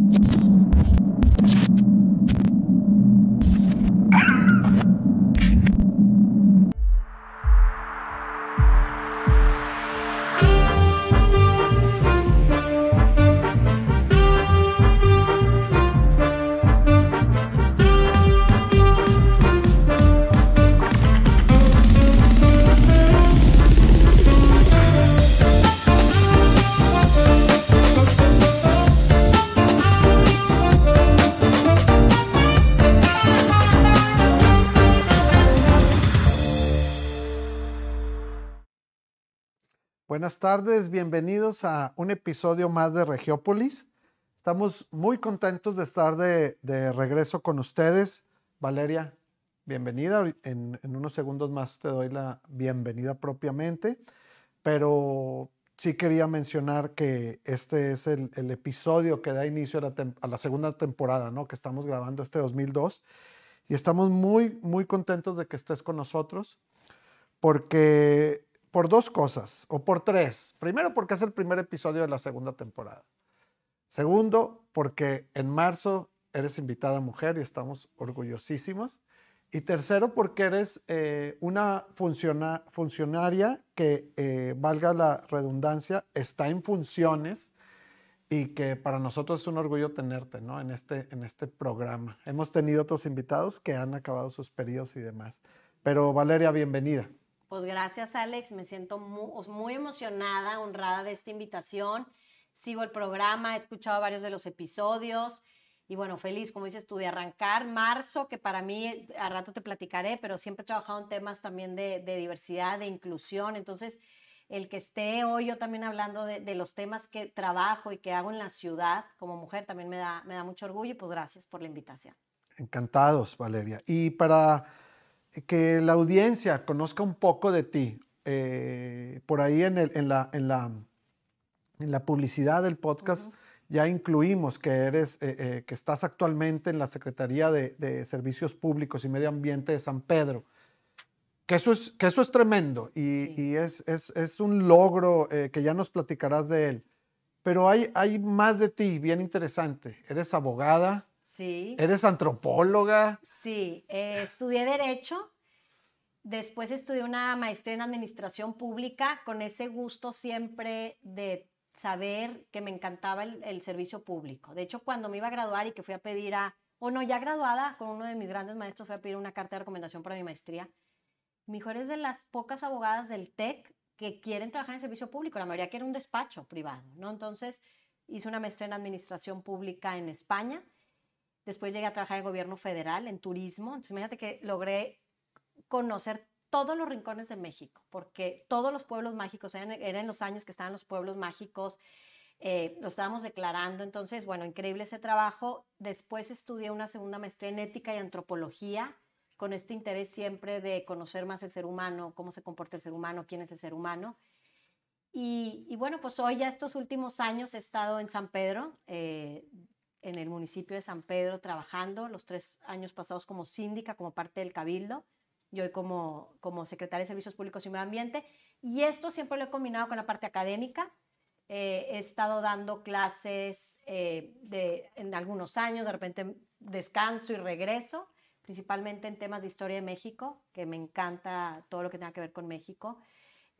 you Buenas tardes, bienvenidos a un episodio más de Regiópolis. Estamos muy contentos de estar de, regreso con ustedes. Valeria, bienvenida. En, unos segundos más te doy la bienvenida propiamente, pero sí quería mencionar que este es el, episodio que da inicio a la, a la, segunda temporada, ¿no? Que estamos grabando este 2002 y estamos muy, muy contentos de que estés con nosotros porque por dos cosas, o por tres. Primero, porque es el primer episodio de la segunda temporada. Segundo, porque en marzo eres invitada mujer y estamos orgullosísimos. Y tercero, porque eres eh, una funcionaria que, eh, valga la redundancia, está en funciones y que para nosotros es un orgullo tenerte ¿no? en, este, en este programa. Hemos tenido otros invitados que han acabado sus periodos y demás. Pero Valeria, bienvenida. Pues gracias, Alex. Me siento muy, emocionada, honrada de esta invitación. Sigo el programa, he escuchado varios de los episodios y bueno, feliz, como dices tú, de arrancar marzo, que para mí, a rato te platicaré, pero siempre he trabajado en temas también de, diversidad, de inclusión. Entonces, el que esté hoy yo también hablando de, los temas que trabajo y que hago en la ciudad como mujer también me da, me da mucho orgullo y pues gracias por la invitación. Encantados, Valeria. Y para que la audiencia conozca un poco de ti. Eh, por ahí en, la, en, la, en, la, publicidad del podcast ya incluimos que, eres, eh, eh, que estás actualmente en la Secretaría de, Servicios Públicos y Medio Ambiente de San Pedro. Que eso es, que eso es tremendo y, es, es, es, un logro que ya nos platicarás de él. Pero hay, hay más de ti, bien interesante. Eres abogada, Sí. ¿Eres antropóloga? Sí, eh, estudié Derecho. Después estudié una maestría en Administración Pública con ese gusto siempre de saber que me encantaba el, servicio público. De hecho, cuando me iba a graduar y que fui a pedir a, o no, ya graduada, con uno de mis grandes maestros fui a pedir una carta de recomendación para mi maestría. Mi hijo eres de las pocas abogadas del TEC que quieren trabajar en servicio público. La mayoría quiere un despacho privado, ¿no? Entonces, hice una maestría en Administración Pública en España Después llegué a trabajar en gobierno federal, en turismo. Entonces, imagínate que logré conocer todos los rincones de México, porque todos los pueblos mágicos, eran, los años que estaban los pueblos mágicos, eh, lo estábamos declarando. Entonces, bueno, increíble ese trabajo. Después estudié una segunda maestría en ética y antropología, con este interés siempre de conocer más el ser humano, cómo se comporta el ser humano, quién es el ser humano. Y, bueno, pues hoy ya estos últimos años he estado en San Pedro, eh, en el municipio de San Pedro trabajando los tres años pasados como síndica, como parte del cabildo, y hoy como, como secretaria de Servicios Públicos y Medio Ambiente. Y esto siempre lo he combinado con la parte académica. Eh, he estado dando clases eh, de, en algunos años, de repente descanso y regreso, principalmente en temas de historia de México, que me encanta todo lo que tenga que ver con México,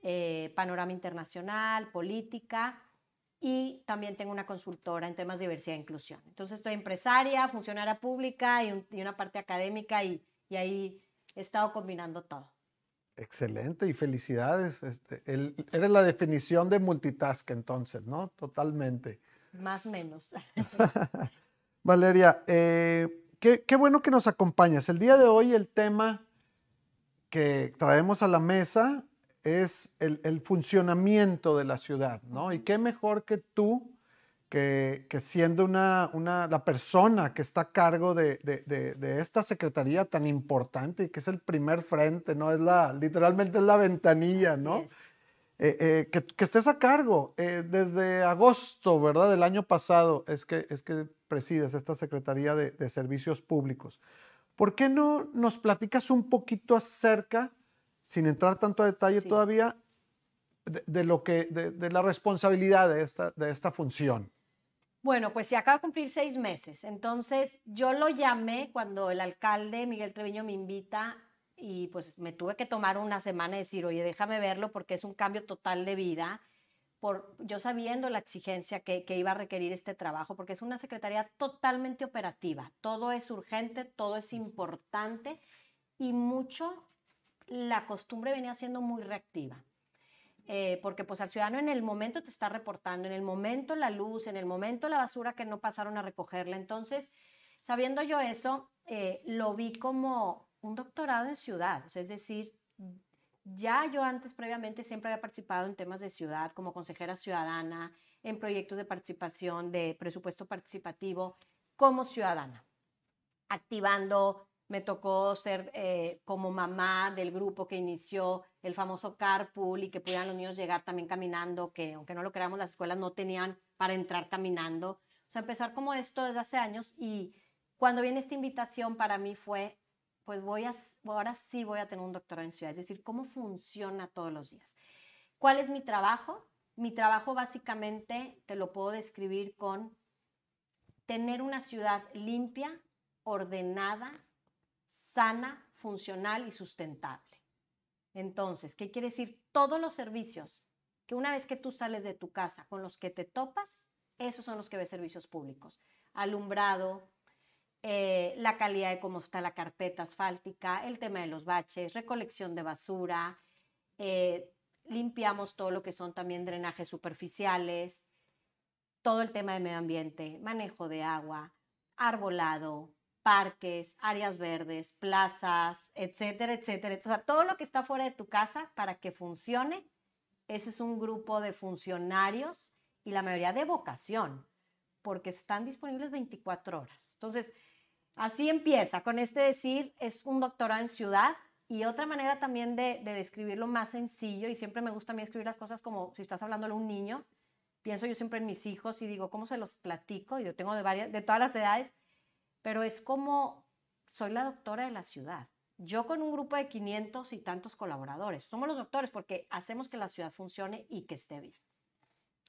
eh, panorama internacional, política y también tengo una consultora en temas de diversidad e inclusión. Entonces estoy empresaria, funcionaria pública y, una parte académica y, ahí he estado combinando todo. Excelente y felicidades. Este, eres la definición de multitask entonces, ¿no? Totalmente. Más o menos. Valeria, eh, qué, qué bueno que nos acompañas. El día de hoy el tema que traemos a la mesa es el, funcionamiento de la ciudad, ¿no? Y qué mejor que tú, que, siendo una, la persona que está a cargo de, esta secretaría tan importante y que es el primer frente, ¿no? Es la, literalmente es la ventanilla, ¿no? Eh, eh, que, estés a cargo eh, desde agosto, ¿verdad? Del año pasado es que, es que presides esta Secretaría de, Servicios Públicos. ¿Por qué no nos platicas un poquito acerca sin entrar tanto a detalle todavía, de, lo que, de, la responsabilidad de esta, de esta función. Bueno, pues ya acaba de cumplir seis meses. Entonces yo lo llamé cuando el alcalde Miguel Treviño me invita y pues me tuve que tomar una semana y decir, oye, déjame verlo porque es un cambio total de vida. Por, yo sabiendo la exigencia que, que iba a requerir este trabajo, porque es una secretaría totalmente operativa. Todo es urgente, todo es importante y mucho la costumbre venía siendo muy reactiva. Eh, porque pues al ciudadano en el momento te está reportando, en el momento la luz, en el momento la basura que no pasaron a recogerla. Entonces, sabiendo yo eso, eh, lo vi como un doctorado en ciudad, es decir, ya yo antes previamente siempre había participado en temas de ciudad como consejera ciudadana, en proyectos de participación, de presupuesto participativo, como ciudadana, activando me tocó ser eh, como mamá del grupo que inició el famoso carpool y que pudieran los niños llegar también caminando, que aunque no lo creamos, las escuelas no tenían para entrar caminando. O sea, empezar como esto desde hace años y cuando viene esta invitación para mí fue, pues voy a, ahora sí voy a tener un doctorado en ciudad, es decir, cómo funciona todos los días. ¿Cuál es mi trabajo? Mi trabajo básicamente te lo puedo describir con tener una ciudad limpia, ordenada, sana, funcional y sustentable. Entonces, ¿qué quiere decir? Todos los servicios que una vez que tú sales de tu casa con los que te topas, esos son los que ves servicios públicos. Alumbrado, eh, la calidad de cómo está la carpeta asfáltica, el tema de los baches, recolección de basura, eh, limpiamos todo lo que son también drenajes superficiales, todo el tema de medio ambiente, manejo de agua, arbolado, parques, áreas verdes, plazas, etcétera, etcétera. O sea, todo lo que está fuera de tu casa para que funcione, ese es un grupo de funcionarios y la mayoría de vocación, porque están disponibles 24 horas. Entonces, así empieza, con este decir, es un doctorado en ciudad y otra manera también de, describirlo más sencillo, y siempre me gusta a mí escribir las cosas como si estás hablando a un niño, pienso yo siempre en mis hijos y digo, ¿cómo se los platico? Yo tengo de, varias, de todas las edades, pero es como soy la doctora de la ciudad. Yo con un grupo de 500 y tantos colaboradores. Somos los doctores porque hacemos que la ciudad funcione y que esté bien.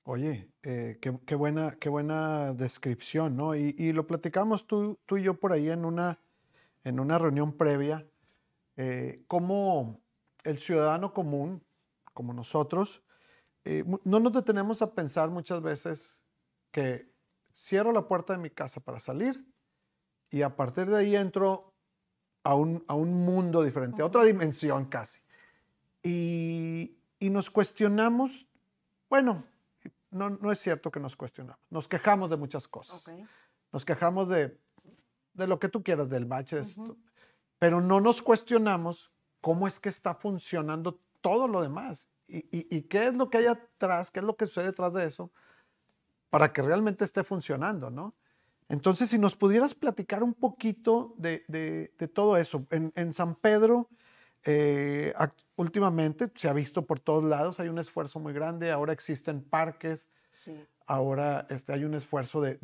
Oye, eh, qué, buena, qué buena descripción, ¿no? Y, lo platicamos tú, tú, y yo por ahí en una, en una reunión previa, eh, cómo el ciudadano común, como nosotros, eh, no nos detenemos a pensar muchas veces que cierro la puerta de mi casa para salir y a partir de ahí entro a un, a un mundo diferente, a otra dimensión casi. Y, y nos cuestionamos, bueno, no, no, es cierto que nos cuestionamos, nos quejamos de muchas cosas. Nos quejamos de, de, lo que tú quieras, del bache, pero no nos cuestionamos cómo es que está funcionando todo lo demás y, y, y, qué es lo que hay atrás, qué es lo que sucede detrás de eso para que realmente esté funcionando, ¿no? Entonces, si nos pudieras platicar un poquito de, todo eso. En, San Pedro, eh, últimamente se ha visto por todos lados, hay un esfuerzo muy grande, ahora existen parques, ahora este, hay un esfuerzo de,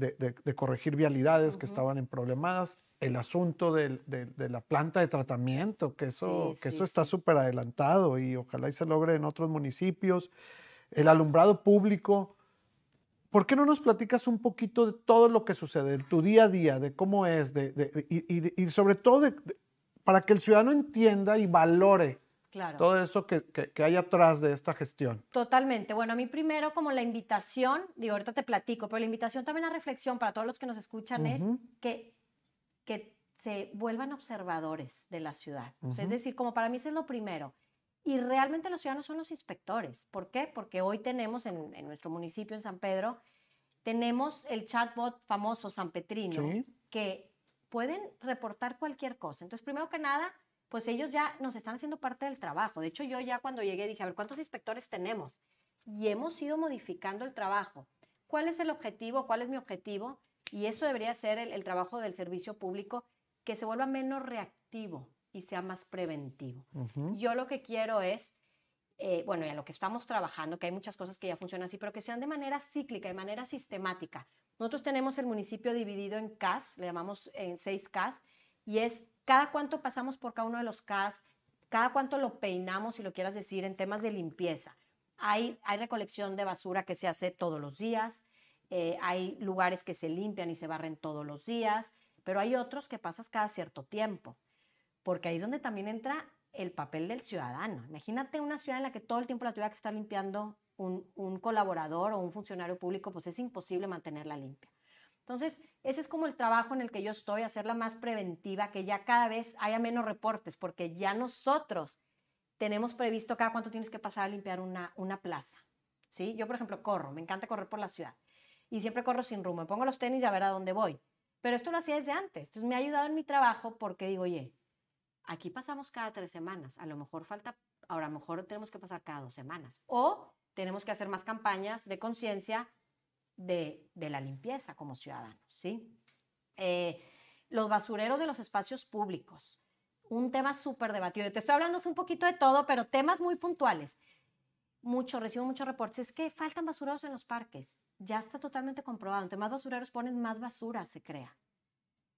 corregir vialidades que estaban en problemadas, el asunto de, la planta de tratamiento, que eso, que eso está súper adelantado y ojalá y se logre en otros municipios, el alumbrado público. ¿Por qué no nos platicas un poquito de todo lo que sucede, de tu día a día, de cómo es, de, y, sobre todo para que el ciudadano entienda y valore todo eso que, hay atrás de esta gestión? Totalmente. Bueno, a mí primero como la invitación, digo, ahorita te platico, pero la invitación también a reflexión para todos los que nos escuchan es que, que se vuelvan observadores de la ciudad. es decir, como para mí eso es lo primero. Y realmente los ciudadanos son los inspectores. ¿Por qué? Porque hoy tenemos en, nuestro municipio, en San Pedro, tenemos el chatbot famoso San Petrino, que pueden reportar cualquier cosa. Entonces, primero que nada, pues ellos ya nos están haciendo parte del trabajo. De hecho, yo ya cuando llegué dije, a ver, ¿cuántos inspectores tenemos? Y hemos ido modificando el trabajo. ¿Cuál es el objetivo? ¿Cuál es mi objetivo? Y eso debería ser el trabajo del servicio público, que se vuelva menos reactivo y sea más preventivo. Yo lo que quiero es, eh, bueno, ya lo que estamos trabajando, que hay muchas cosas que ya funcionan así, pero que sean de manera cíclica, de manera sistemática. Nosotros tenemos el municipio dividido en CAS, le llamamos en seis CAS, y es cada cuánto pasamos por cada uno de los CAS, cada cuánto lo peinamos, si lo quieras decir, en temas de limpieza. Hay, hay recolección de basura que se hace todos los días, eh, hay lugares que se limpian y se barren todos los días, pero hay otros que pasas cada cierto tiempo, porque ahí es donde también entra el papel del ciudadano. Imagínate una ciudad en la que todo el tiempo la tuviera que estar limpiando un, colaborador o un funcionario público, pues es imposible mantenerla limpia. Entonces, ese es como el trabajo en el que yo estoy, hacerla más preventiva, que ya cada vez haya menos reportes, porque ya nosotros tenemos previsto cada cuánto tienes que pasar a limpiar una, una plaza. ¿sí? Yo, por ejemplo, corro, me encanta correr por la ciudad y siempre corro sin rumbo, me pongo los tenis y a ver a dónde voy. Pero esto lo hacía desde antes, entonces me ha ayudado en mi trabajo porque digo, oye, aquí pasamos cada tres semanas, a lo mejor falta, ahora a lo mejor tenemos que pasar cada dos semanas. O tenemos que hacer más campañas de conciencia de, la limpieza como ciudadanos, ¿sí? Eh, los basureros de los espacios públicos, un tema súper debatido. Te estoy hablando un poquito de todo, pero temas muy puntuales. Mucho, recibo muchos reportes. Es que faltan basureros en los parques. Ya está totalmente comprobado. Entre más basureros ponen, más basura se crea.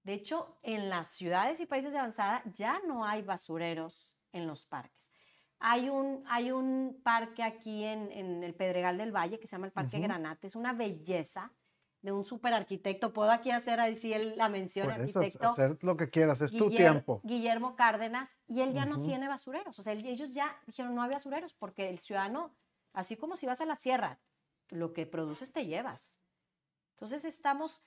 De hecho, en las ciudades y países de avanzada ya no hay basureros en los parques. Hay un, hay un parque aquí en, en, el Pedregal del Valle que se llama el Parque Granate. Es una belleza de un super arquitecto. Puedo aquí hacer así la mención Puedes arquitecto. hacer lo que quieras, es tu tiempo. Guillermo Cárdenas, y él ya no tiene basureros. O sea, ellos ya dijeron no hay basureros porque el ciudadano, así como si vas a la sierra, lo que produces te llevas. Entonces estamos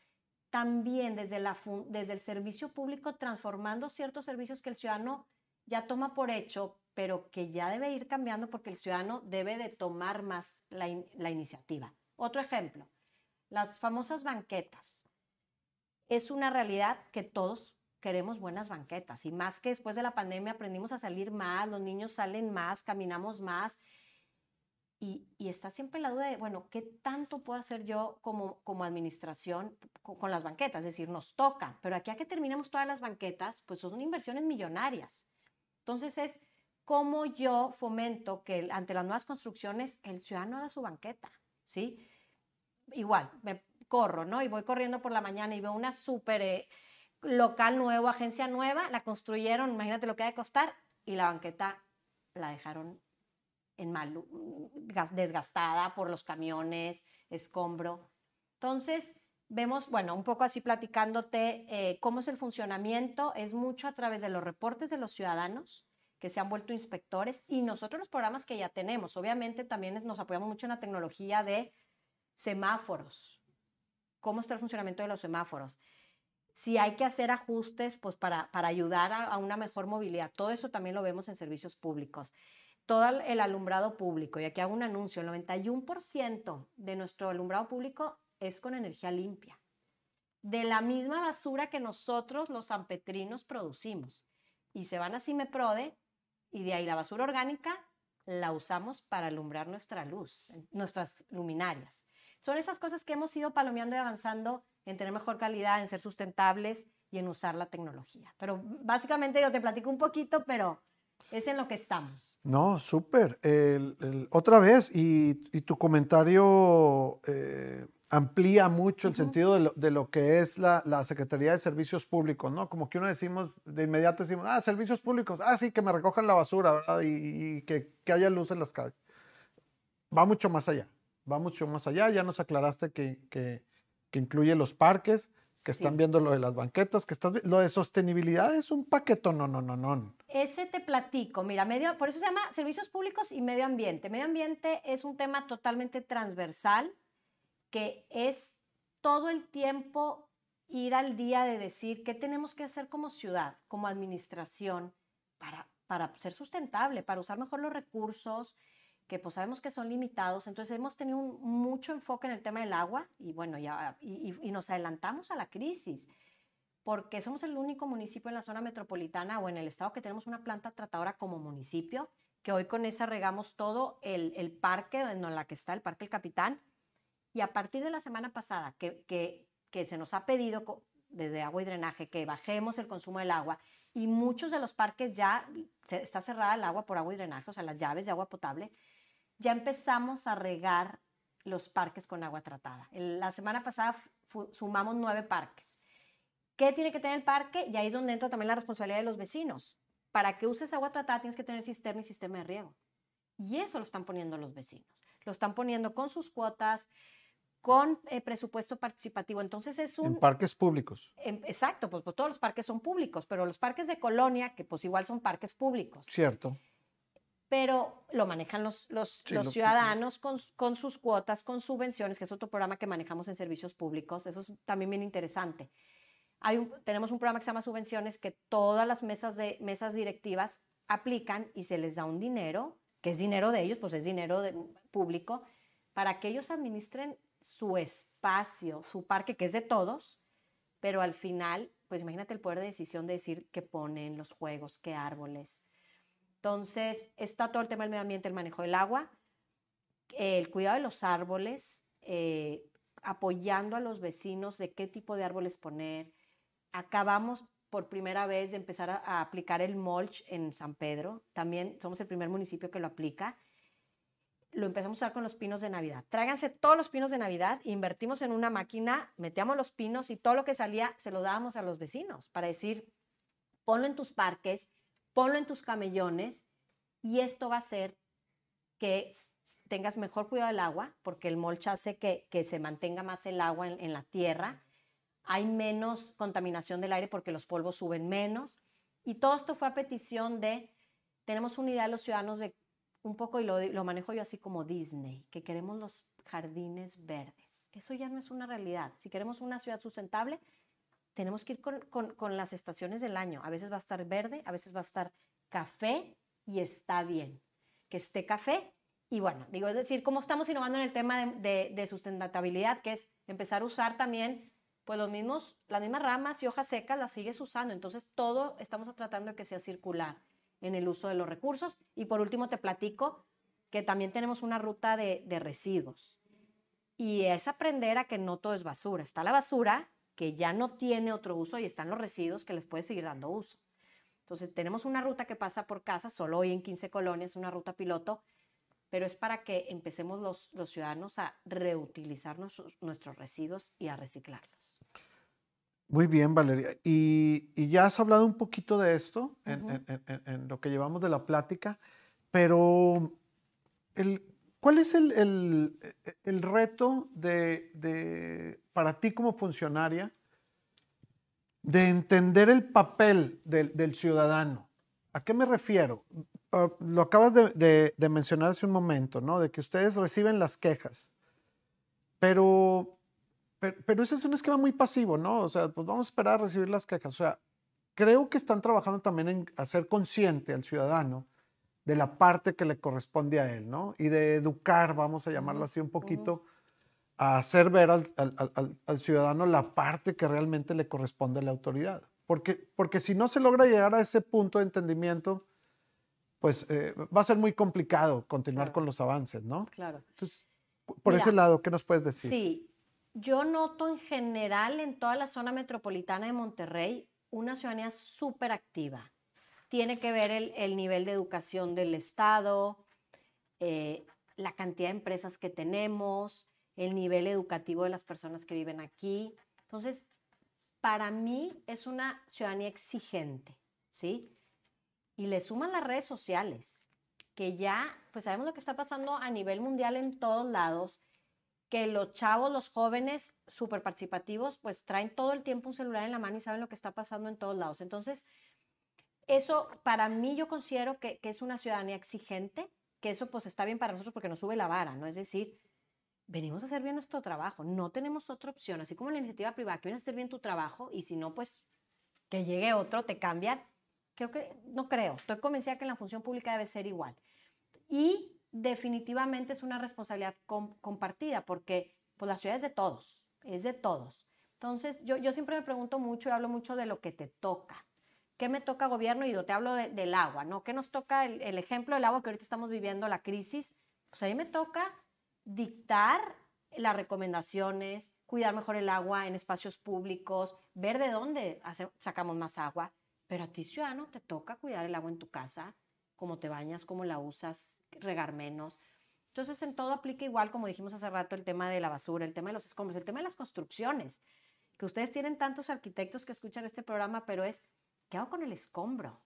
también desde, la, desde el servicio público transformando ciertos servicios que el ciudadano ya toma por hecho, pero que ya debe ir cambiando porque el ciudadano debe de tomar más la, iniciativa. Otro ejemplo, las famosas banquetas. Es una realidad que todos queremos buenas banquetas y más que después de la pandemia aprendimos a salir más, los niños salen más, caminamos más y, está siempre la duda de, bueno, ¿qué tanto puedo hacer yo como, como administración con, con, las banquetas? Es decir, nos toca, pero aquí a que terminemos todas las banquetas, pues son inversiones millonarias. Entonces es cómo yo fomento que ante las nuevas construcciones el ciudadano haga su banqueta, ¿sí? Igual, me corro, ¿no? Y voy corriendo por la mañana y veo una súper eh, local nuevo, agencia nueva, la construyeron, imagínate lo que ha de costar, y la banqueta la dejaron en mal, desgastada por los camiones, escombro. Entonces, vemos, bueno, un poco así platicándote eh, cómo es el funcionamiento, es mucho a través de los reportes de los ciudadanos que se han vuelto inspectores y nosotros los programas que ya tenemos. Obviamente también nos apoyamos mucho en la tecnología de semáforos. ¿Cómo está el funcionamiento de los semáforos? Si hay que hacer ajustes, pues para, para ayudar a, a una mejor movilidad. Todo eso también lo vemos en servicios públicos todo el alumbrado público, y aquí hago un anuncio, el 91% de nuestro alumbrado público es con energía limpia, de la misma basura que nosotros los sanpetrinos producimos. Y se van a Cimeprode y de ahí la basura orgánica la usamos para alumbrar nuestra luz, nuestras luminarias. Son esas cosas que hemos ido palomeando y avanzando en tener mejor calidad, en ser sustentables y en usar la tecnología. Pero básicamente yo te platico un poquito, pero es en lo que estamos. No, súper. otra vez, y, tu comentario eh, amplía mucho el sentido de lo, que es la, Secretaría de Servicios Públicos, ¿no? Como que uno decimos, de inmediato decimos, ah, servicios públicos, ah, sí, que me recojan la basura, ¿verdad? Y, que, haya luz en las calles. Va mucho más allá, va mucho más allá. Ya nos aclaraste que, que, incluye los parques, que están viendo lo de las banquetas, que estás lo de sostenibilidad es un paquete, no, no, no, no. Ese te platico, mira, medio, por eso se llama servicios públicos y medio ambiente. Medio ambiente es un tema totalmente transversal que es todo el tiempo ir al día de decir qué tenemos que hacer como ciudad, como administración, para, para ser sustentable, para usar mejor los recursos, que pues sabemos que son limitados. Entonces hemos tenido mucho enfoque en el tema del agua y bueno, ya, y, y, nos adelantamos a la crisis, porque somos el único municipio en la zona metropolitana o en el estado que tenemos una planta tratadora como municipio, que hoy con esa regamos todo el, el parque en la que está el Parque El Capitán, y a partir de la semana pasada, que, que, que se nos ha pedido desde agua y drenaje que bajemos el consumo del agua, y muchos de los parques ya se, está cerrada el agua por agua y drenaje, o sea, las llaves de agua potable, ya empezamos a regar los parques con agua tratada. La semana pasada sumamos nueve parques. ¿Qué tiene que tener el parque? Y ahí es donde entra también la responsabilidad de los vecinos. Para que uses agua tratada tienes que tener sistema y sistema de riego. Y eso lo están poniendo los vecinos. Lo están poniendo con sus cuotas, con eh, presupuesto participativo. Entonces es un... En parques públicos. em, exacto, pues, pues, todos los parques son públicos, pero los parques de colonia, que pues igual son parques públicos, Cierto. Pero lo manejan los, los, Sí, los lo- ciudadanos con, sus cuotas, con subvenciones, que es otro programa que manejamos en servicios públicos. Eso es también bien interesante. Hay un- tenemos un programa que se llama subvenciones que todas las mesas, de, mesas directivas aplican y se les da un dinero, que es dinero de ellos, pues es dinero de- público, para que ellos administren su espacio, su parque, que es de todos, pero al final, pues imagínate el poder de decisión de decir qué ponen los juegos, qué árboles. Entonces, está todo el tema del medio ambiente, el manejo del agua, el cuidado de los árboles, eh, apoyando a los vecinos de qué tipo de árboles poner. Acabamos por primera vez de empezar a, a aplicar el mulch en San Pedro. También somos el primer municipio que lo aplica. Lo empezamos a usar con los pinos de Navidad. Tráiganse todos los pinos de Navidad, invertimos en una máquina, metíamos los pinos y todo lo que salía se lo dábamos a los vecinos para decir, ponlo en tus parques, ponlo en tus camellones y esto va a hacer que tengas mejor cuidado del agua, porque el mulch hace que, que se mantenga más el agua en, en la tierra, hay menos contaminación del aire porque los polvos suben menos, y todo esto fue a petición de, tenemos una idea de los ciudadanos de un poco, y lo, lo manejo yo así como Disney, que queremos los jardines verdes. Eso ya no es una realidad. Si queremos una ciudad sustentable, tenemos que ir con, con- con las estaciones del año. A veces va a estar verde, a veces va a estar café y está bien que esté café. Y bueno, digo, es decir, cómo estamos innovando en el tema de, de- de sustentabilidad, que es empezar a usar también, pues los mismos, las mismas ramas y hojas secas las sigues usando. Entonces, todo estamos tratando de que sea circular en el uso de los recursos. Y por último, te platico que también tenemos una ruta de, de residuos. Y es aprender a que no todo es basura. Está la basura que ya no tiene otro uso y están los residuos que les puedes seguir dando uso. Entonces, tenemos una ruta que pasa por casa, solo hoy en 15 colonias, una ruta piloto, pero es para que empecemos los, los ciudadanos a reutilizar nuestros, nuestros residuos y a reciclarlos. Muy bien, Valeria. Y, y ya has hablado un poquito de esto en, Ujú. en- en- en- en lo que llevamos de la plática, pero el, ¿cuál es el, el- el reto de, de- para ti como funcionaria de entender el papel del, del ciudadano? ¿A qué me refiero? Ah, lo acabas de, de- de mencionar hace un momento, ¿no? De que ustedes reciben las quejas, pero pero, pero ese es un esquema muy pasivo, ¿no? O sea, pues vamos a esperar a recibir las quejas. O sea, creo que están trabajando también en hacer consciente al ciudadano de la parte que le corresponde a él, ¿no? Y de educar, vamos a llamarlo así un poquito, a hacer ver al, al- al- al- ciudadano la parte que realmente le corresponde a la autoridad. Porque, porque si no se logra llegar a ese punto de entendimiento, pues eh, va a ser muy complicado continuar Claro. con los avances, ¿no? Claro. Entonces, por ese Mira, lado, ¿qué nos puedes decir? Sí, yo noto en general en toda la zona metropolitana de Monterrey una ciudadanía súper activa. Tiene que ver el, el nivel de educación del Estado, eh, la cantidad de empresas que tenemos, el nivel educativo de las personas que viven aquí. Entonces, para mí es una ciudadanía exigente, ¿sí? Y le suman las redes sociales, que ya, pues sabemos lo que está pasando a nivel mundial en todos lados, que los chavos, los jóvenes súper participativos, pues traen todo el tiempo un celular en la mano y saben lo que está pasando en todos lados. Entonces, eso para mí yo considero que, que es una ciudadanía exigente, que eso pues está bien para nosotros porque nos sube la vara, ¿no? Es decir, venimos a hacer bien nuestro trabajo, no tenemos otra opción, así como la iniciativa privada, que vienes a hacer bien tu trabajo y si no, pues que llegue otro, te cambian. Creo que, no creo, estoy convencida que en la función pública debe ser igual. Y definitivamente es una responsabilidad com- compartida porque pues, la ciudad es de todos, es de todos. Entonces, yo, yo siempre me pregunto mucho y hablo mucho de lo que te toca. ¿Qué me toca gobierno? Y yo te hablo de- del agua, ¿no? ¿Qué nos toca el, el ejemplo del agua que ahorita estamos viviendo, la crisis? Pues a mí me toca dictar las recomendaciones, cuidar mejor el agua en espacios públicos, ver de dónde sacamos más agua. Pero a ti, ciudadano, te toca cuidar el agua en tu casa, cómo te bañas, cómo la usas, regar menos. Entonces, en todo aplica igual, como dijimos hace rato, el tema de la basura, el tema de los escombros, el tema de las construcciones, que ustedes tienen tantos arquitectos que escuchan este programa, pero es, ¿qué hago con el escombro?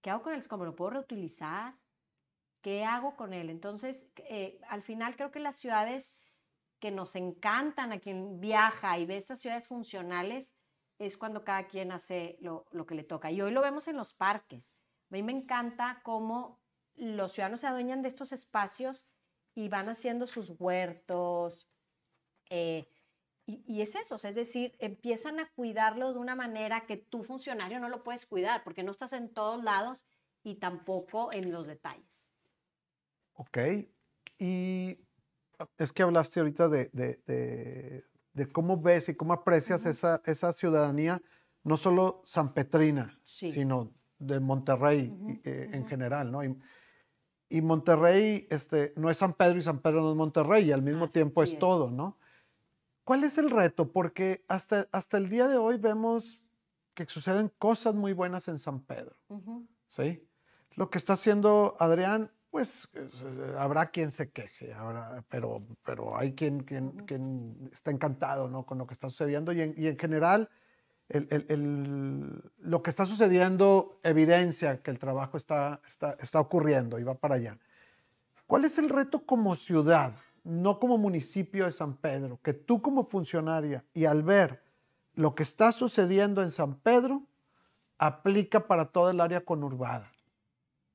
¿Qué hago con el escombro? ¿Lo puedo reutilizar? ¿Qué hago con él? Entonces, eh, al final creo que las ciudades que nos encantan, a quien viaja y ve estas ciudades funcionales, es cuando cada quien hace lo, que le toca. Y hoy lo vemos en los parques. A mí me encanta cómo los ciudadanos se adueñan de estos espacios y van haciendo sus huertos. Eh, y, y, es eso, es decir, empiezan a cuidarlo de una manera que tú funcionario no lo puedes cuidar porque no estás en todos lados y tampoco en los detalles. Ok, y es que hablaste ahorita de, de, de, de cómo ves y cómo aprecias uh -huh. esa, esa ciudadanía, no solo sanpetrina, sí. sino de Monterrey uh -huh. eh, en uh -huh. general, ¿no? Y, y Monterrey este, no es San Pedro y San Pedro no es Monterrey, y al mismo Así tiempo es, es, todo, ¿no? ¿Cuál es el reto? Porque hasta, hasta el día de hoy vemos que suceden cosas muy buenas en San Pedro. ¿sí? Lo que está haciendo Adrián, pues habrá quien se queje, habrá, pero, pero hay quien, quien, -huh. quien, está encantado ¿no? con lo que está sucediendo y en, y en general el, el, el, lo que está sucediendo evidencia que el trabajo está, está, está ocurriendo y va para allá. ¿Cuál es el reto como ciudad, no como municipio de San Pedro, que tú como funcionaria y al ver lo que está sucediendo en San Pedro, aplica para toda el área conurbada?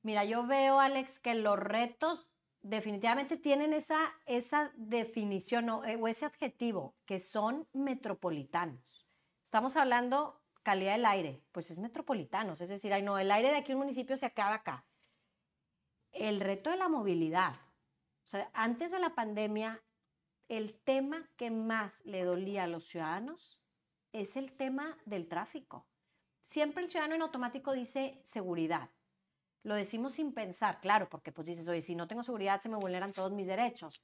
Mira, yo veo, Alex, que los retos definitivamente tienen esa, esa definición o, o ese adjetivo, que son metropolitanos. Estamos hablando calidad del aire, pues es metropolitano, es decir, no, el aire de aquí un municipio se acaba acá. El reto de la movilidad. Antes de la pandemia, el tema que más le dolía a los ciudadanos es el tema del tráfico. Siempre el ciudadano en automático dice seguridad. Lo decimos sin pensar, claro, porque pues dices, oye, si no tengo seguridad se me vulneran todos mis derechos.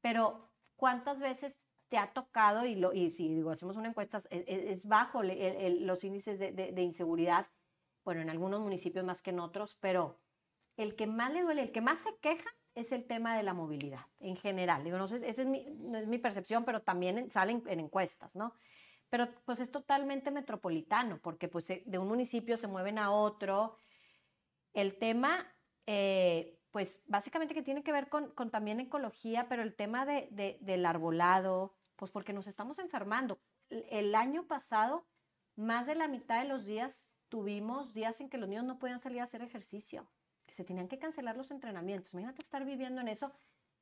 Pero, ¿cuántas veces te ha tocado, y, lo, y si digo, hacemos una encuesta, es, bajo los índices de, inseguridad, bueno, en algunos municipios más que en otros, pero el que más le duele, el que más se queja es el tema de la movilidad en general. Digo, no sé, esa no es mi percepción, pero también salen en encuestas, ¿no? Pero pues es totalmente metropolitano, porque pues de un municipio se mueven a otro. El tema, eh, pues básicamente que tiene que ver con, con también ecología, pero el tema de, de, del arbolado, pues porque nos estamos enfermando. El año pasado, más de la mitad de los días tuvimos días en que los niños no podían salir a hacer ejercicio, que se tenían que cancelar los entrenamientos. Imagínate estar viviendo en eso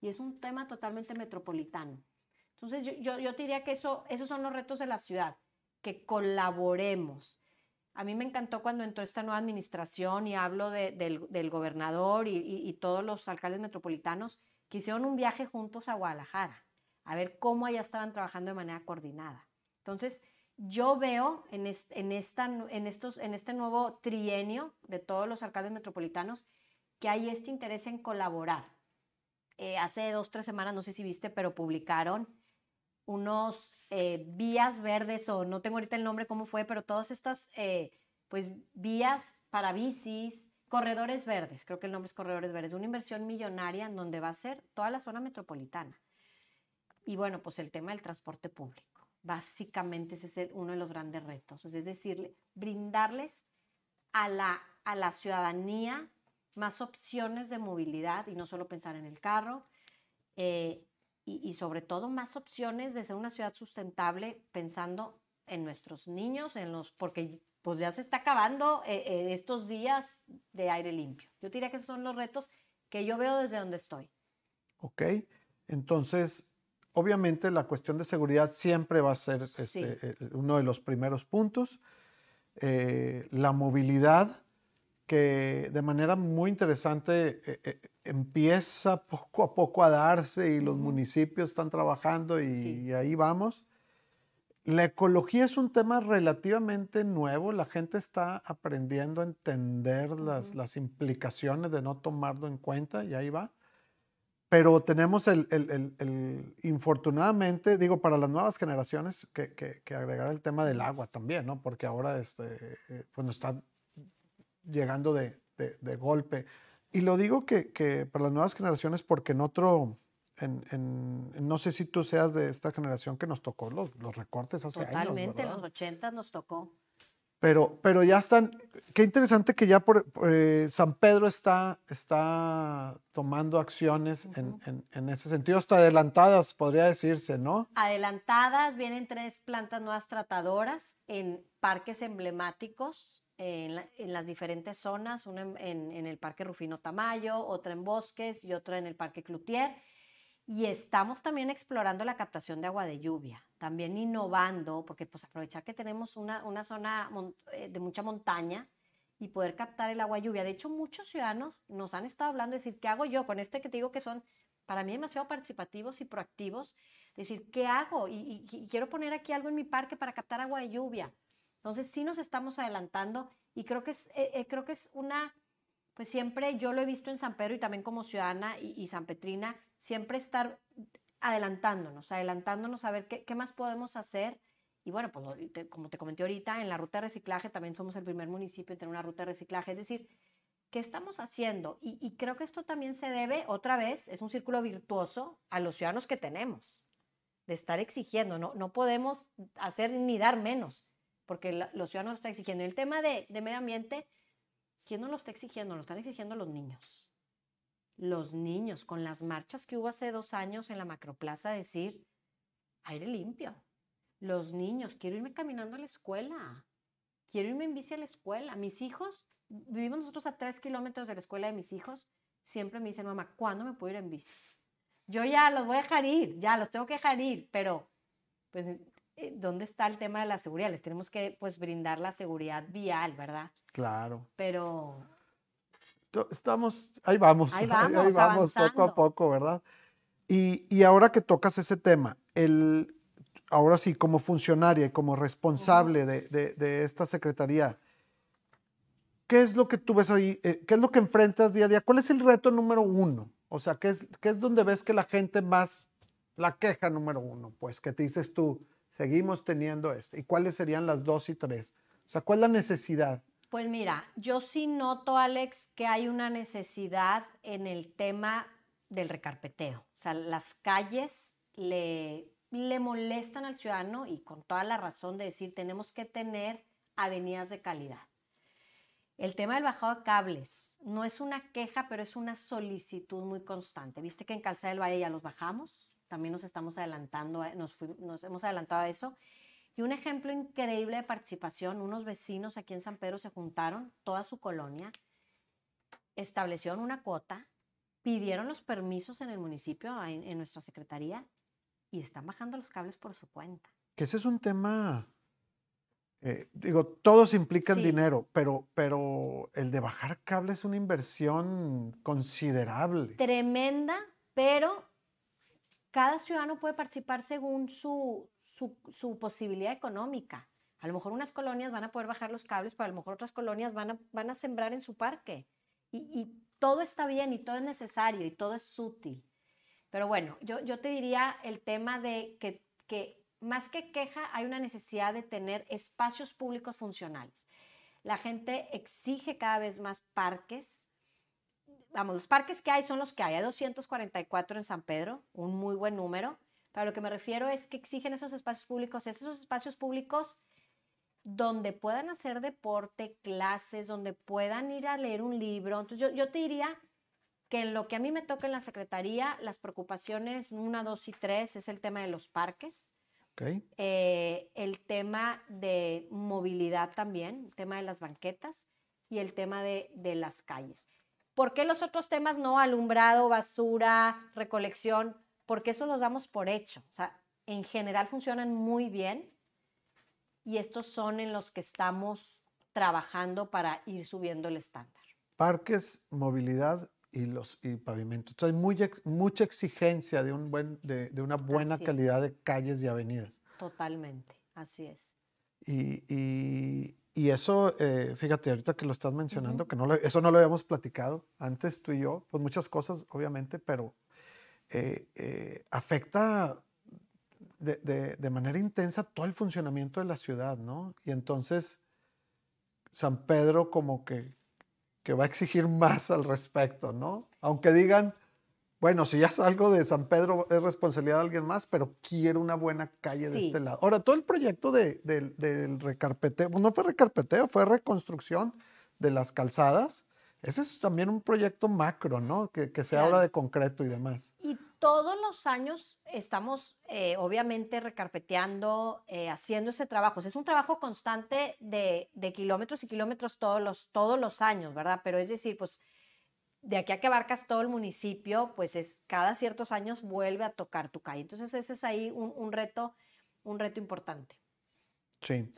y es un tema totalmente metropolitano. Entonces yo, yo, yo diría que eso, esos son los retos de la ciudad, que colaboremos. A mí me encantó cuando entró esta nueva administración y hablo de, del, gobernador y, todos los alcaldes metropolitanos que hicieron un viaje juntos a Guadalajara a ver cómo allá estaban trabajando de manera coordinada. Entonces, yo veo en, en, esta, en, estos, en este nuevo trienio de todos los alcaldes metropolitanos que hay este interés en colaborar. Eh, hace dos, tres semanas, no sé si viste, pero publicaron unos eh, vías verdes, o no tengo ahorita el nombre cómo fue, pero todas estas eh, pues vías para bicis, corredores verdes, creo que el nombre es corredores verdes, una inversión millonaria en donde va a ser toda la zona metropolitana. Y bueno, pues el tema del transporte público. Básicamente ese es el, uno de los grandes retos. Es decir, brindarles a la, a la ciudadanía más opciones de movilidad y no solo pensar en el carro. Eh, y, y, sobre todo más opciones de ser una ciudad sustentable pensando en nuestros niños, en los, porque pues ya se está acabando eh, eh, estos días de aire limpio. Yo diría que esos son los retos que yo veo desde donde estoy. Ok, entonces obviamente la cuestión de seguridad siempre va a ser sí. este, uno de los primeros puntos. Eh, la movilidad, que de manera muy interesante eh, eh, empieza poco a poco a darse y los municipios están trabajando y, sí. y, ahí vamos. La ecología es un tema relativamente nuevo, la gente está aprendiendo a entender uh -huh. las, las implicaciones de no tomarlo en cuenta y ahí va. Pero tenemos el, el, el, el, infortunadamente, digo, para las nuevas generaciones, que, que, que, agregar el tema del agua también, ¿no? Porque ahora este, pues nos está llegando de, de, de golpe. Y lo digo que, que, para las nuevas generaciones porque en otro, en, en, no sé si tú seas de esta generación que nos tocó los, los recortes hace Totalmente, años. Totalmente, en los 80 nos tocó. Pero, pero ya están, qué interesante que ya por, eh, San Pedro está, está tomando acciones en, en, en, ese sentido, hasta adelantadas, podría decirse, ¿no? Adelantadas, vienen tres plantas nuevas tratadoras en parques emblemáticos en, en las diferentes zonas, una en, en, el Parque Rufino Tamayo, otra en Bosques y otra en el Parque Cloutier. Y estamos también explorando la captación de agua de lluvia, también innovando, porque pues aprovechar que tenemos una, una zona eh, de mucha montaña y poder captar el agua de lluvia. De hecho, muchos ciudadanos nos han estado hablando de decir, ¿qué hago yo con este que te digo que son para mí demasiado participativos y proactivos? Decir, ¿qué hago? Y, y, y quiero poner aquí algo en mi parque para captar agua de lluvia. Entonces, sí nos estamos adelantando y creo que es, eh, eh, creo que es una pues siempre yo lo he visto en San Pedro y también como ciudadana y, y San Petrina, siempre estar adelantándonos, adelantándonos a ver qué, más podemos hacer. Y bueno, pues te, como te comenté ahorita, en la ruta de reciclaje también somos el primer municipio en tener una ruta de reciclaje. Es decir, ¿qué estamos haciendo? Y, y creo que esto también se debe, otra vez, es un círculo virtuoso a los ciudadanos que tenemos, de estar exigiendo. No, no podemos hacer ni dar menos, porque la, los ciudadanos lo están exigiendo. El tema de, de medio ambiente, ¿Quién nos lo está exigiendo? Lo están exigiendo los niños. Los niños, con las marchas que hubo hace dos años en la macroplaza, decir, aire limpio. Los niños, quiero irme caminando a la escuela. Quiero irme en bici a la escuela. Mis hijos, vivimos nosotros a tres kilómetros de la escuela de mis hijos, siempre me dicen, mamá, ¿cuándo me puedo ir en bici? Yo ya los voy a dejar ir, ya los tengo que dejar ir, pero pues ¿dónde está el tema de la seguridad? Les tenemos que pues brindar la seguridad vial, ¿verdad? Claro. Pero... Estamos, ahí vamos, ahí vamos, ahí vamos poco a poco, ¿verdad? Y, y, ahora que tocas ese tema, el, ahora sí, como funcionaria y como responsable uh -huh. de, de, de, esta secretaría, ¿qué es lo que tú ves ahí? Eh, ¿Qué es lo que enfrentas día a día? ¿Cuál es el reto número uno? O sea, ¿qué es, qué es donde ves que la gente más, la queja número uno? Pues que te dices tú, seguimos teniendo esto. ¿Y cuáles serían las dos y tres? O sea, ¿cuál es la necesidad? Pues mira, yo sí noto, Alex, que hay una necesidad en el tema del recarpeteo. O sea, las calles le, le molestan al ciudadano y con toda la razón de decir, tenemos que tener avenidas de calidad. El tema del bajado de cables no es una queja, pero es una solicitud muy constante. ¿Viste que en Calzada del Valle ya los bajamos? También nos estamos adelantando, nos, fuimos, nos hemos adelantado a eso. Y un ejemplo increíble de participación, unos vecinos aquí en San Pedro se juntaron, toda su colonia, establecieron una cuota, pidieron los permisos en el municipio, en, en nuestra secretaría, y están bajando los cables por su cuenta. Que ese es un tema, eh, digo, todos implican sí. dinero, pero, pero el de bajar cables es una inversión considerable. Tremenda, pero cada ciudadano puede participar según su, su, posibilidad económica. A lo mejor unas colonias van a poder bajar los cables, pero a lo mejor otras colonias van a, van a sembrar en su parque. Y, y, todo está bien y todo es necesario y todo es útil. Pero bueno, yo, yo te diría el tema de que, que más que queja hay una necesidad de tener espacios públicos funcionales. La gente exige cada vez más parques, vamos, los parques que hay son los que hay. Hay 244 en San Pedro, un muy buen número. Pero lo que me refiero es que exigen esos espacios públicos, esos espacios públicos donde puedan hacer deporte, clases, donde puedan ir a leer un libro. Entonces yo, yo te diría que en lo que a mí me toca en la Secretaría, las preocupaciones una, dos y tres es el tema de los parques. Okay. Eh, el tema de movilidad también, el tema de las banquetas y el tema de, de las calles. ¿Por qué los otros temas no? Alumbrado, basura, recolección, porque eso los damos por hecho. O sea, en general funcionan muy bien y estos son en los que estamos trabajando para ir subiendo el estándar. Parques, movilidad y los y pavimentos. Entonces hay muy, mucha exigencia de, un buen, de, de una buena calidad de calles y avenidas. Totalmente, así es. Y, y, y eso, eh, fíjate, ahorita que lo estás mencionando, uh -huh. que no lo, eso no lo habíamos platicado antes tú y yo, pues muchas cosas, obviamente, pero eh, eh, afecta de, de, de, manera intensa todo el funcionamiento de la ciudad, ¿no? Y entonces San Pedro como que, que va a exigir más al respecto, ¿no? Aunque digan, bueno, si ya salgo de San Pedro es responsabilidad de alguien más, pero quiero una buena calle de este lado. Ahora, todo el proyecto de, del recarpeteo, pues no fue recarpeteo, fue reconstrucción de las calzadas. Ese es también un proyecto macro, ¿no? Que, que se habla de concreto y demás. Y todos los años estamos, eh, obviamente, recarpeteando, eh, haciendo ese trabajo. es un trabajo constante de, de, kilómetros y kilómetros todos los, todos los años, ¿verdad? Pero es decir, pues de aquí a que abarcas todo el municipio, pues es cada ciertos años vuelve a tocar tu calle. Entonces ese es ahí un, reto, un reto importante. Sí.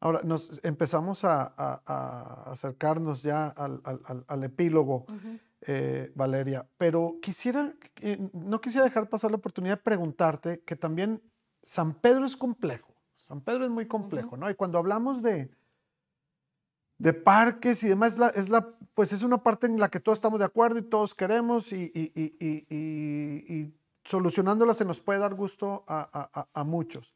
Ahora nos empezamos a, acercarnos ya al, epílogo, eh, Valeria, pero quisiera, eh, no quisiera dejar pasar la oportunidad de preguntarte que también San Pedro es complejo. San Pedro es muy complejo, ¿no? Y cuando hablamos de, de parques y demás, es la, pues es una parte en la que todos estamos de acuerdo y todos queremos y, y, solucionándola se nos puede dar gusto a, muchos.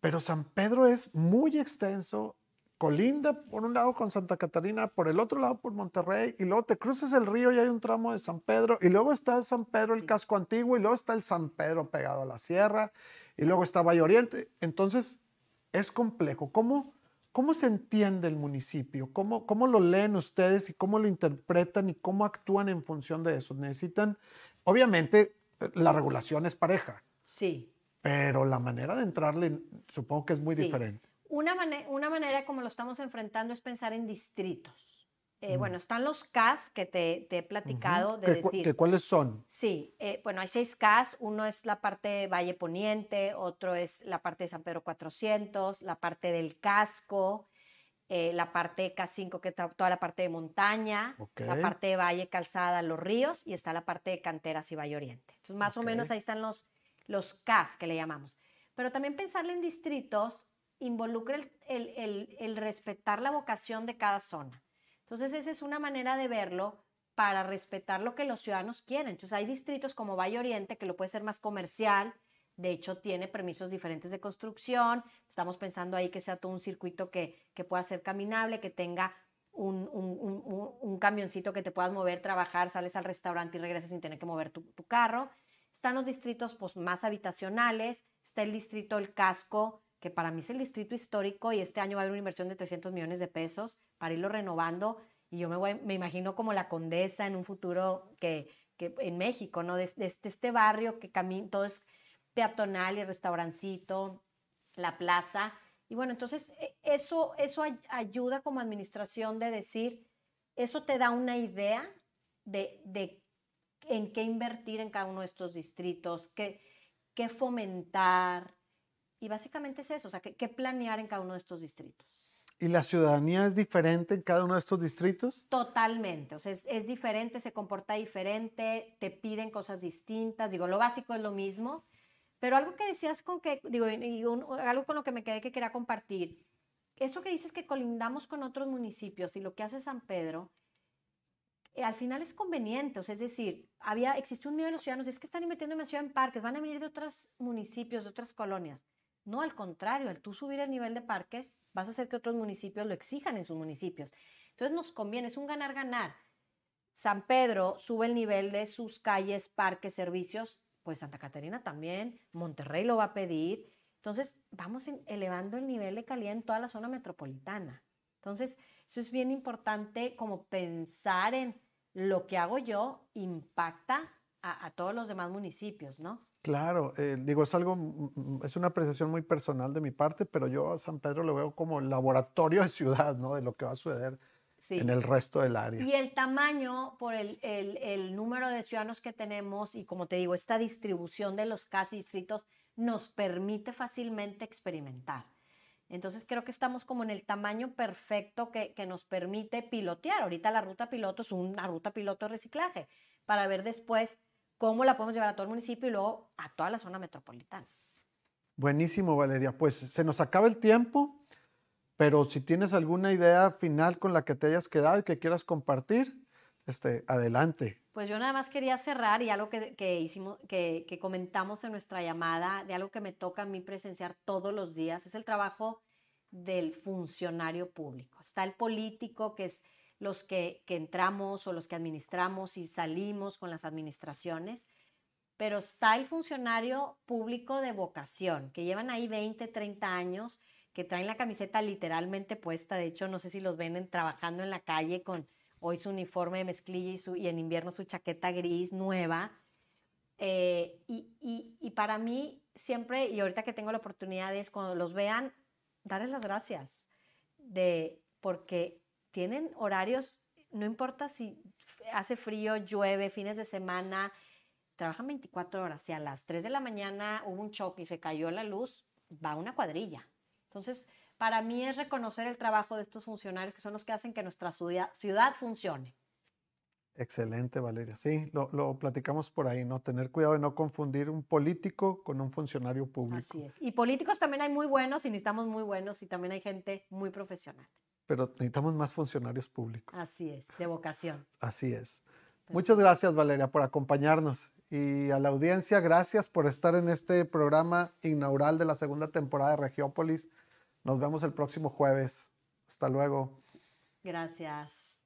Pero San Pedro es muy extenso, colinda por un lado con Santa Catarina, por el otro lado por Monterrey, y luego te cruzas el río y hay un tramo de San Pedro, y luego está San Pedro, el casco antiguo, y luego está el San Pedro pegado a la sierra, y luego está Valle Oriente. Entonces, es complejo. ¿Cómo? ¿Cómo se entiende el municipio? ¿Cómo, ¿Cómo lo leen ustedes y cómo lo interpretan y cómo actúan en función de eso? Necesitan, obviamente, la regulación es pareja. Sí. Pero la manera de entrarle supongo que es muy diferente. Una, una manera como lo estamos enfrentando es pensar en distritos. Eh, bueno, están los CAS que te, he platicado de decir. ¿Cuáles son? Sí, eh, bueno, hay seis CAS. Uno es la parte Valle Poniente, otro es la parte de San Pedro 400, la parte del casco, eh, la parte K5, que está toda la parte de montaña, la parte de Valle Calzada, los ríos, y está la parte de canteras y Valle Oriente. Entonces, más o menos ahí están los, los CAS que le llamamos. Pero también pensarle en distritos involucra el respetar la vocación de cada zona. Entonces, esa es una manera de verlo para respetar lo que los ciudadanos quieren. Entonces, hay distritos como Valle Oriente que lo puede ser más comercial, de hecho, tiene permisos diferentes de construcción. Estamos pensando ahí que sea todo un circuito que, pueda ser caminable, que tenga un, camioncito que te puedas mover, trabajar, sales al restaurante y regresas sin tener que mover tu, carro. Están los distritos pues, más habitacionales. Está el distrito El Casco, que para mí es el distrito histórico y este año va a haber una inversión de 300 millones de pesos para irlo renovando. Y yo me, me imagino como la condesa en un futuro que, que en México, ¿no? Desde este, este, barrio que todo es peatonal y restaurancito, la plaza. Y bueno, entonces e, eso, eso ayuda como administración de decir, eso te da una idea de, de en qué invertir en cada uno de estos distritos, qué, qué fomentar, y básicamente es eso, o sea, ¿qué, planear en cada uno de estos distritos? ¿Y la ciudadanía es diferente en cada uno de estos distritos? Totalmente, o sea, es, diferente, se comporta diferente, te piden cosas distintas, digo, lo básico es lo mismo, pero algo que decías con que, digo, y algo con lo que me quedé que quería compartir, eso que dices que colindamos con otros municipios y lo que hace San Pedro, eh, al final es conveniente, o sea, es decir, había, existe un miedo de los ciudadanos, es que están invirtiendo demasiado en parques, van a venir de otros municipios, de otras colonias. No, al contrario, al tú subir el nivel de parques, vas a hacer que otros municipios lo exijan en sus municipios. Entonces nos conviene, es un ganar-ganar. San Pedro sube el nivel de sus calles, parques, servicios, pues Santa Catarina también, Monterrey lo va a pedir. Entonces vamos elevando el nivel de calidad en toda la zona metropolitana. Entonces, eso es bien importante como pensar en lo que hago yo impacta a, a todos los demás municipios, ¿no? Claro, eh, digo, es algo, mm, mm, es una apreciación muy personal de mi parte, pero yo a San Pedro lo veo como laboratorio de ciudad, ¿no? De lo que va a suceder en el resto del área. Y el tamaño por el, el, el, número de ciudadanos que tenemos y como te digo, esta distribución de los casi distritos nos permite fácilmente experimentar. Entonces creo que estamos como en el tamaño perfecto que, que nos permite pilotear. Ahorita la ruta piloto es una ruta piloto de reciclaje para ver después cómo la podemos llevar a todo el municipio y luego a toda la zona metropolitana. Buenísimo, Valeria. Pues se nos acaba el tiempo, pero si tienes alguna idea final con la que te hayas quedado y que quieras compartir, este, adelante. Pues yo nada más quería cerrar y algo que, hicimos, que, que, comentamos en nuestra llamada, de algo que me toca a mí presenciar todos los días, es el trabajo del funcionario público. Está el político, que es los que, que entramos o los que administramos y salimos con las administraciones, pero está el funcionario público de vocación, que llevan ahí 20, 30 años, que traen la camiseta literalmente puesta, de hecho no sé si los ven trabajando en la calle con hoy su uniforme de mezclilla y, su, y en invierno su chaqueta gris nueva. Eh, y, y, y para mí siempre, y ahorita que tengo la oportunidad es cuando los vean, darles las gracias, de, porque tienen horarios, no importa si hace frío, llueve, fines de semana, trabajan 24 horas. Si a las 3 de la mañana hubo un choque y se cayó la luz, va una cuadrilla. Entonces, para mí es reconocer el trabajo de estos funcionarios que son los que hacen que nuestra ciudad funcione. Excelente, Valeria. Sí, lo, lo, platicamos por ahí, ¿no? Tener cuidado de no confundir un político con un funcionario público. Así es. Y políticos también hay muy buenos y necesitamos muy buenos y también hay gente muy profesional. Pero necesitamos más funcionarios públicos. Así es, de vocación. Así es. Muchas gracias, Valeria, por acompañarnos. Y a la audiencia, gracias por estar en este programa inaugural de la segunda temporada de Regiópolis. Nos vemos el próximo jueves. Hasta luego. Gracias.